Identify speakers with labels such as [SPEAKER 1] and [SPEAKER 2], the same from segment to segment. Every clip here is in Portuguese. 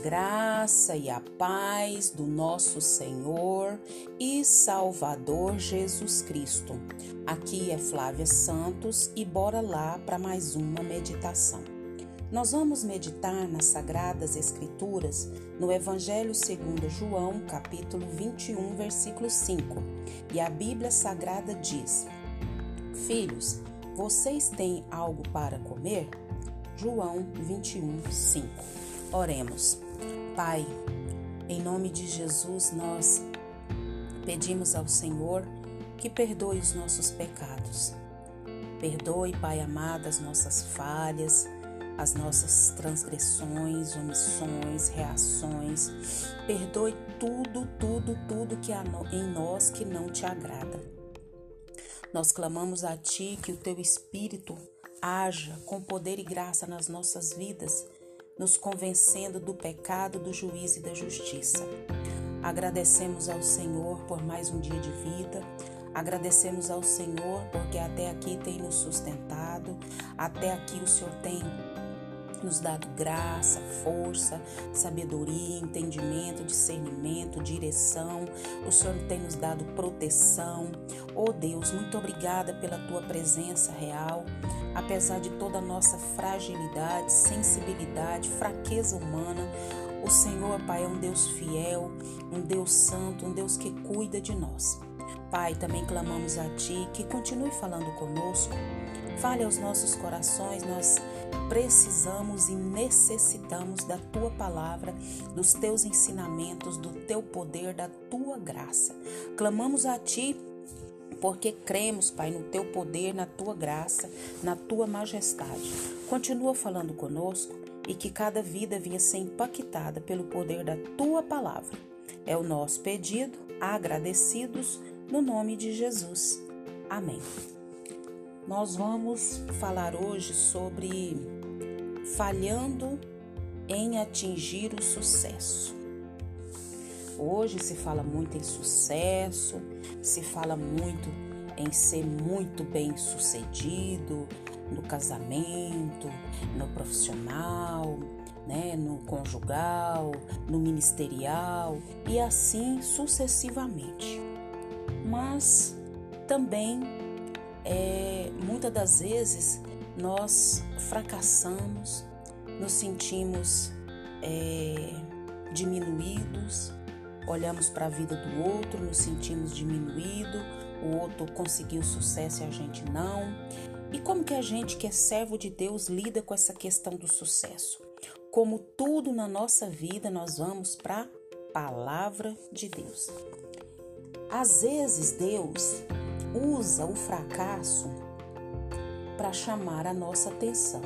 [SPEAKER 1] graça e a paz do nosso Senhor e Salvador Jesus Cristo. Aqui é Flávia Santos e bora lá para mais uma meditação. Nós vamos meditar nas Sagradas Escrituras no Evangelho segundo João, capítulo 21, versículo 5. E a Bíblia Sagrada diz: Filhos, vocês têm algo para comer? João 21, 5. Oremos. Pai, em nome de Jesus, nós pedimos ao Senhor que perdoe os nossos pecados. Perdoe, Pai amado, as nossas falhas, as nossas transgressões, omissões, reações. Perdoe tudo, tudo, tudo que há em nós que não te agrada. Nós clamamos a Ti que o Teu Espírito haja com poder e graça nas nossas vidas, nos convencendo do pecado, do juízo e da justiça. Agradecemos ao Senhor por mais um dia de vida. Agradecemos ao Senhor porque até aqui tem nos sustentado, até aqui o Senhor tem nos dado graça, força, sabedoria, entendimento, discernimento, direção. O Senhor tem nos dado proteção. Oh Deus, muito obrigada pela tua presença real. Apesar de toda a nossa fragilidade, sensibilidade, fraqueza humana, o Senhor, Pai, é um Deus fiel, um Deus santo, um Deus que cuida de nós. Pai, também clamamos a Ti que continue falando conosco. Fale aos nossos corações, nós precisamos e necessitamos da tua palavra, dos teus ensinamentos, do teu poder, da tua graça. Clamamos a ti porque cremos, Pai, no teu poder, na tua graça, na tua majestade. Continua falando conosco e que cada vida venha ser impactada pelo poder da tua palavra. É o nosso pedido, agradecidos, no nome de Jesus. Amém. Nós vamos falar hoje sobre falhando em atingir o sucesso. Hoje se fala muito em sucesso, se fala muito em ser muito bem sucedido no casamento, no profissional, né, no conjugal, no ministerial e assim sucessivamente. Mas também é, muitas das vezes nós fracassamos, nos sentimos é, diminuídos, olhamos para a vida do outro, nos sentimos diminuído, o outro conseguiu sucesso e a gente não. E como que a gente que é servo de Deus lida com essa questão do sucesso? Como tudo na nossa vida, nós vamos para a palavra de Deus. Às vezes Deus usa o fracasso para chamar a nossa atenção.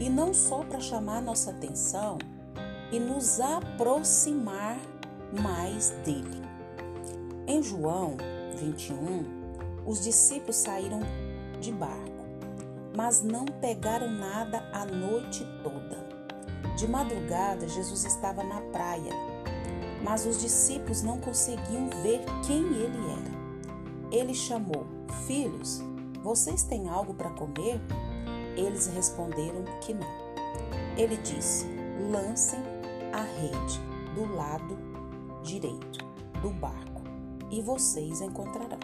[SPEAKER 1] E não só para chamar a nossa atenção e nos aproximar mais dele. Em João 21, os discípulos saíram de barco, mas não pegaram nada a noite toda. De madrugada, Jesus estava na praia, mas os discípulos não conseguiam ver quem ele era. Ele chamou: Filhos, vocês têm algo para comer? Eles responderam que não. Ele disse: Lancem a rede do lado direito do barco e vocês encontrarão.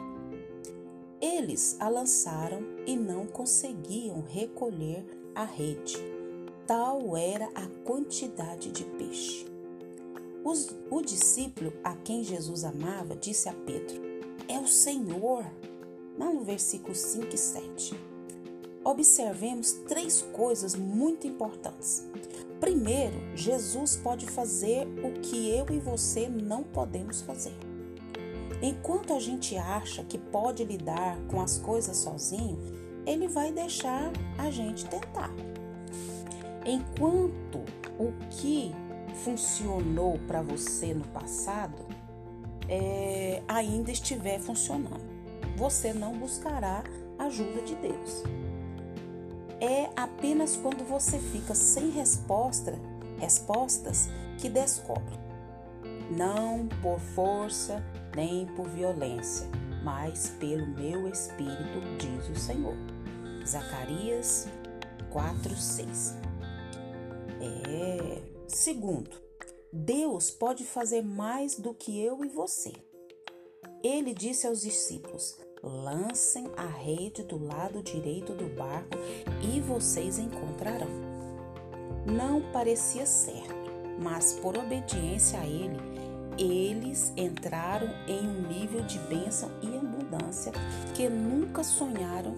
[SPEAKER 1] Eles a lançaram e não conseguiam recolher a rede. Tal era a quantidade de peixe. Os, o discípulo a quem Jesus amava disse a Pedro: é o Senhor. Lá no versículo 5 e 7. Observemos três coisas muito importantes. Primeiro, Jesus pode fazer o que eu e você não podemos fazer. Enquanto a gente acha que pode lidar com as coisas sozinho, ele vai deixar a gente tentar. Enquanto o que funcionou para você no passado é, ainda estiver funcionando. Você não buscará ajuda de Deus. É apenas quando você fica sem resposta, respostas que descobre. Não por força nem por violência, mas pelo meu espírito, diz o Senhor. Zacarias 4, 6. É. Segundo, Deus pode fazer mais do que eu e você. Ele disse aos discípulos: lancem a rede do lado direito do barco e vocês encontrarão. Não parecia certo, mas por obediência a ele, eles entraram em um nível de bênção e abundância que nunca sonharam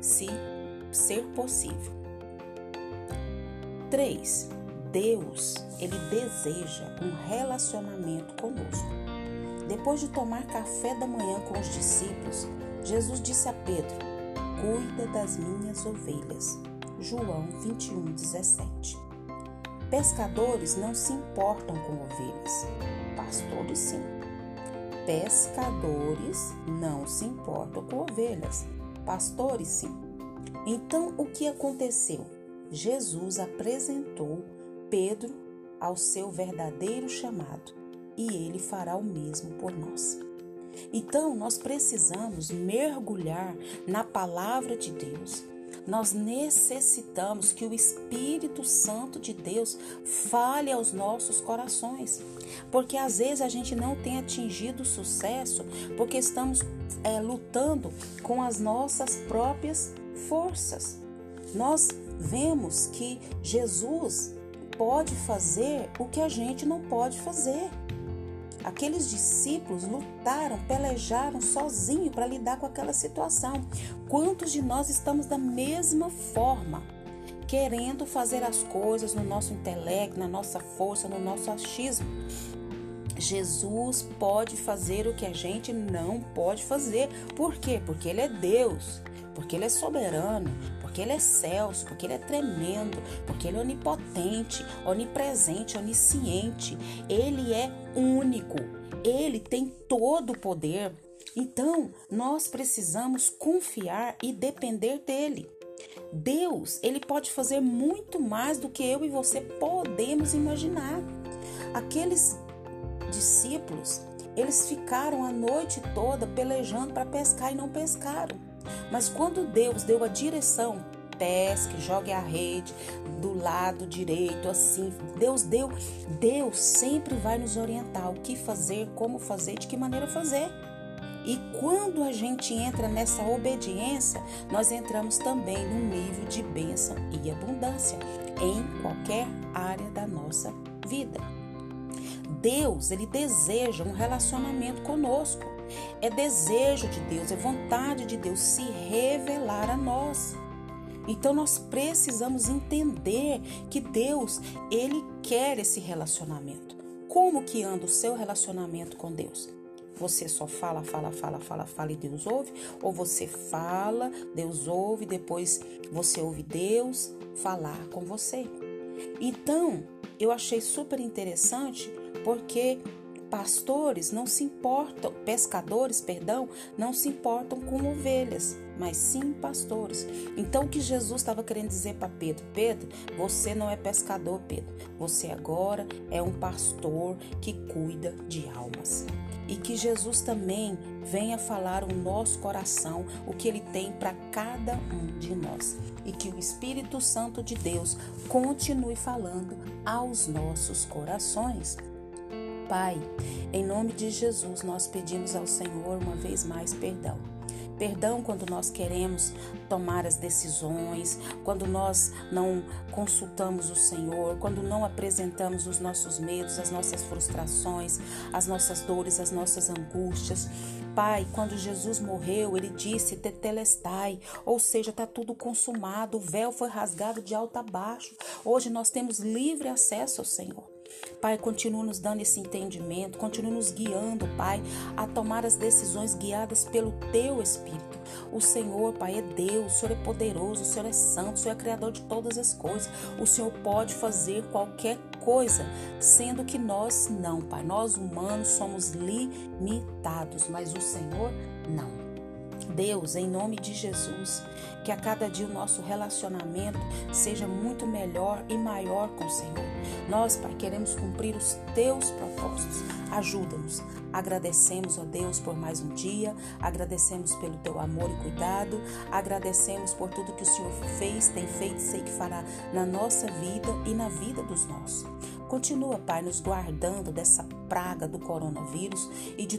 [SPEAKER 1] se ser possível. 3. Deus, ele deseja um relacionamento conosco. Depois de tomar café da manhã com os discípulos, Jesus disse a Pedro: Cuida das minhas ovelhas. João 21, 17. Pescadores não se importam com ovelhas, pastores sim. Pescadores não se importam com ovelhas, pastores sim. Então o que aconteceu? Jesus apresentou Pedro ao seu verdadeiro chamado e ele fará o mesmo por nós. Então, nós precisamos mergulhar na palavra de Deus. Nós necessitamos que o Espírito Santo de Deus fale aos nossos corações, porque às vezes a gente não tem atingido sucesso porque estamos é, lutando com as nossas próprias forças. Nós vemos que Jesus pode fazer o que a gente não pode fazer. Aqueles discípulos lutaram, pelejaram sozinhos para lidar com aquela situação. Quantos de nós estamos da mesma forma, querendo fazer as coisas no nosso intelecto, na nossa força, no nosso achismo? Jesus pode fazer o que a gente não pode fazer. Por quê? Porque Ele é Deus, porque Ele é soberano, porque Ele é Celso, porque Ele é tremendo, porque Ele é onipotente, onipresente, onisciente. Ele é único, Ele tem todo o poder. Então, nós precisamos confiar e depender dele. Deus, ele pode fazer muito mais do que eu e você podemos imaginar. Aqueles discípulos, eles ficaram a noite toda pelejando para pescar e não pescaram. Mas quando Deus deu a direção, pesque, jogue a rede do lado direito, assim. Deus deu, Deus sempre vai nos orientar o que fazer, como fazer, de que maneira fazer. E quando a gente entra nessa obediência, nós entramos também num nível de bênção e abundância em qualquer área da nossa vida. Deus, ele deseja um relacionamento conosco. É desejo de Deus, é vontade de Deus se revelar a nós. Então nós precisamos entender que Deus, ele quer esse relacionamento. Como que anda o seu relacionamento com Deus? Você só fala, fala, fala, fala, fala e Deus ouve? Ou você fala, Deus ouve, depois você ouve Deus falar com você? Então, eu achei super interessante porque pastores não se importam, pescadores, perdão, não se importam com ovelhas, mas sim pastores. Então o que Jesus estava querendo dizer para Pedro? Pedro, você não é pescador, Pedro. Você agora é um pastor que cuida de almas. E que Jesus também venha falar o nosso coração, o que ele tem para cada um de nós. E que o Espírito Santo de Deus continue falando aos nossos corações. Pai, em nome de Jesus, nós pedimos ao Senhor uma vez mais perdão. Perdão quando nós queremos tomar as decisões, quando nós não consultamos o Senhor, quando não apresentamos os nossos medos, as nossas frustrações, as nossas dores, as nossas angústias. Pai, quando Jesus morreu, ele disse tetelestai, ou seja, está tudo consumado, o véu foi rasgado de alto a baixo. Hoje nós temos livre acesso ao Senhor. Pai, continua nos dando esse entendimento, continua nos guiando, Pai, a tomar as decisões guiadas pelo Teu Espírito. O Senhor, Pai, é Deus, o Senhor é poderoso, o Senhor é santo, o Senhor é criador de todas as coisas. O Senhor pode fazer qualquer coisa, sendo que nós não, Pai. Nós humanos somos limitados, mas o Senhor não. Deus, em nome de Jesus, que a cada dia o nosso relacionamento seja muito melhor e maior com o Senhor. Nós, Pai, queremos cumprir os teus propósitos. Ajuda-nos. Agradecemos, ó Deus, por mais um dia, agradecemos pelo teu amor e cuidado, agradecemos por tudo que o Senhor fez, tem feito e sei que fará na nossa vida e na vida dos nossos. Continua, Pai, nos guardando dessa praga do coronavírus e de